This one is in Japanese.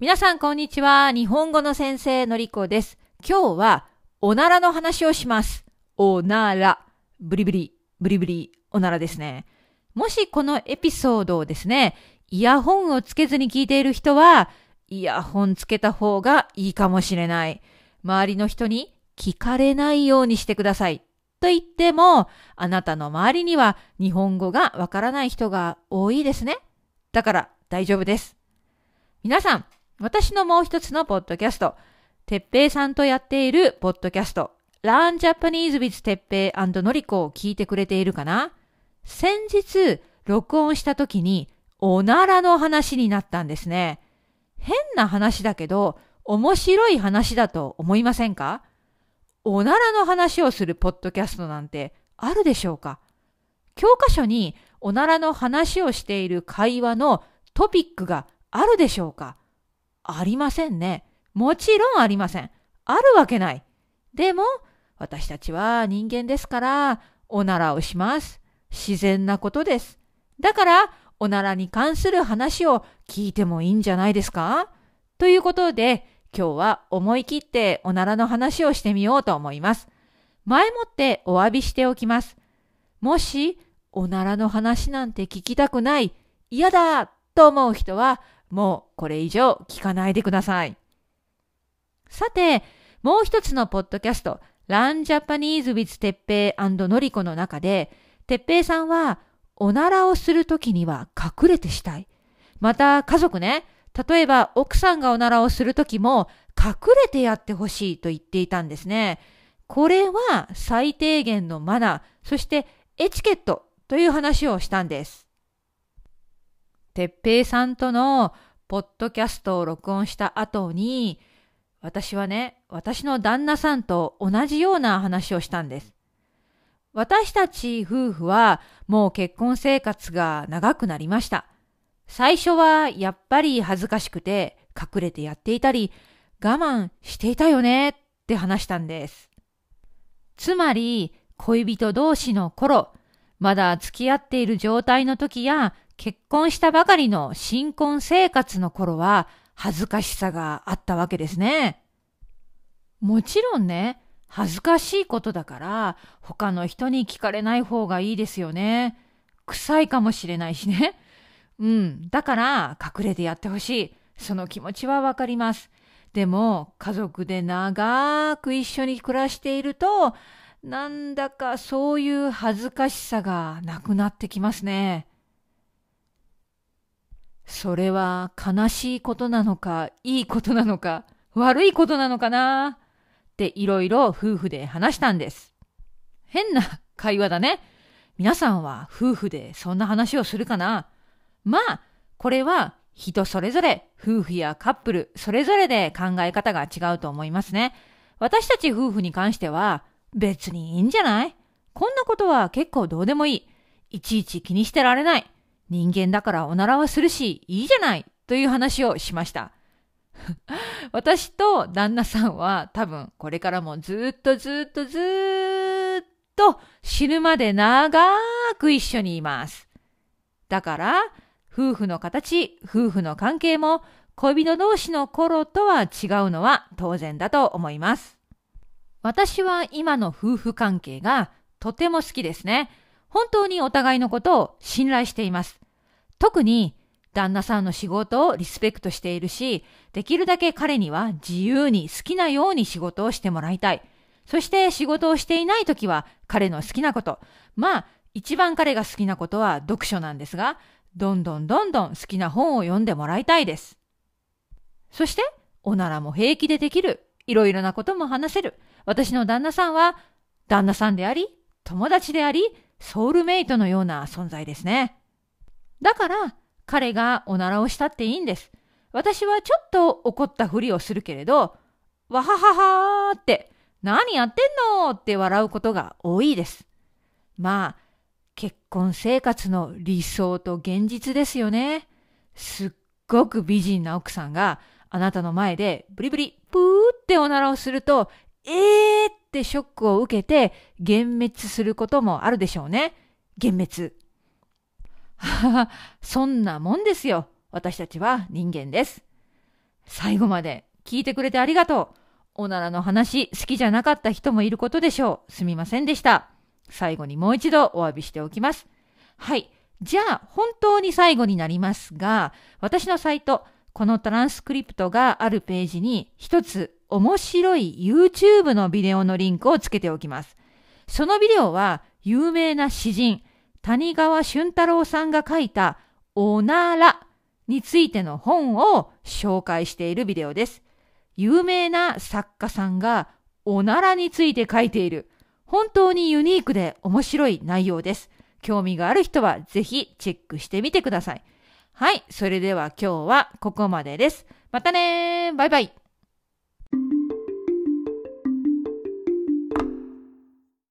皆さんこんにちは。日本語の先生のりこです。今日はおならの話をします。おなら。ブリブリ、ブリブリ、おならですね。もしこのエピソードをですね、イヤホンをつけずに聞いている人は、イヤホンつけた方がいいかもしれない。周りの人に聞かれないようにしてください。と言っても、あなたの周りには日本語がわからない人が多いですね。だから大丈夫です。皆さん、私のもう一つのポッドキャスト、てっぺいさんとやっているポッドキャスト、Learn Japanese with てっぺいのりこを聞いてくれているかな？先日、録音した時に、おならの話になったんですね。変な話だけど、面白い話だと思いませんか？おならの話をするポッドキャストなんてあるでしょうか？教科書におならの話をしている会話のトピックがあるでしょうか？ありませんね。もちろんありません。あるわけない。でも、私たちは人間ですから、おならをします。自然なことです。だから、おならに関する話を聞いてもいいんじゃないですか？ということで、今日は思い切っておならの話をしてみようと思います。前もってお詫びしておきます。もし、おならの話なんて聞きたくない、嫌だと思う人は、もうこれ以上聞かないでください。さて、もう一つのポッドキャスト、Learn Japanese with てっぺいのりこの中で、てっぺいさんは、おならをするときには隠れてしたい。また、家族ね、例えば奥さんがおならをするときも、隠れてやってほしいと言っていたんですね。これは最低限のマナー、そしてエチケットという話をしたんです。てっぺいさんとのポッドキャストを録音した後に、私はね、私の旦那さんと同じような話をしたんです。私たち夫婦はもう結婚生活が長くなりました。最初はやっぱり恥ずかしくて隠れてやっていたり我慢していたよねって話したんです。つまり恋人同士の頃、まだ付き合っている状態の時や結婚したばかりの新婚生活の頃は恥ずかしさがあったわけですね。もちろんね、恥ずかしいことだから他の人に聞かれない方がいいですよね。臭いかもしれないしね。うん。だから隠れてやってほしい。その気持ちはわかります。でも家族で長く一緒に暮らしているとなんだかそういう恥ずかしさがなくなってきますね。それは悲しいことなのか、いいことなのか、悪いことなのかなっていろいろ夫婦で話したんです。変な会話だね。皆さんは夫婦でそんな話をするかなまあ、これは人それぞれ、夫婦やカップルそれぞれで考え方が違うと思いますね。私たち夫婦に関しては別にいいんじゃない？こんなことは結構どうでもいい。いちいち気にしてられない。人間だからおならはするし、いいじゃない。という話をしました。私と旦那さんは多分これからもずっとずっとずっと死ぬまで長く一緒にいます。だから、夫婦の形、夫婦の関係も恋人同士の頃とは違うのは当然だと思います。私は今の夫婦関係がとても好きですね。本当にお互いのことを信頼しています。特に旦那さんの仕事をリスペクトしているし、できるだけ彼には自由に好きなように仕事をしてもらいたい。そして仕事をしていない時は彼の好きなこと。まあ、一番彼が好きなことは読書なんですが、どんどんどんどん好きな本を読んでもらいたいです。そして、おならも平気でできる。いろいろなことも話せる。私の旦那さんは、旦那さんであり、友達であり、ソウルメイトのような存在ですね。だから、彼がおならをしたっていいんです。私はちょっと怒ったふりをするけれど、わはははーって、何やってんのって笑うことが多いです。まあ、結婚生活の理想と現実ですよね。すっごく美人な奥さんがあなたの前でブリブリプーっておならをすると、えーってショックを受けて幻滅することもあるでしょうね。幻滅。はは、そんなもんですよ。私たちは人間です。最後まで聞いてくれてありがとう。おならの話好きじゃなかった人もいることでしょう。すみませんでした。最後にもう一度お詫びしておきます。はい。じゃあ、本当に最後になりますが、私のサイト、このトランスクリプトがあるページに一つ面白い YouTube のビデオのリンクをつけておきます。そのビデオは有名な詩人、谷川俊太郎さんが書いたおならについての本を紹介しているビデオです。有名な作家さんがおならについて書いている本当にユニークで面白い内容です。興味がある人はぜひチェックしてみてください。はい、それでは今日はここまでです。またねバイバイ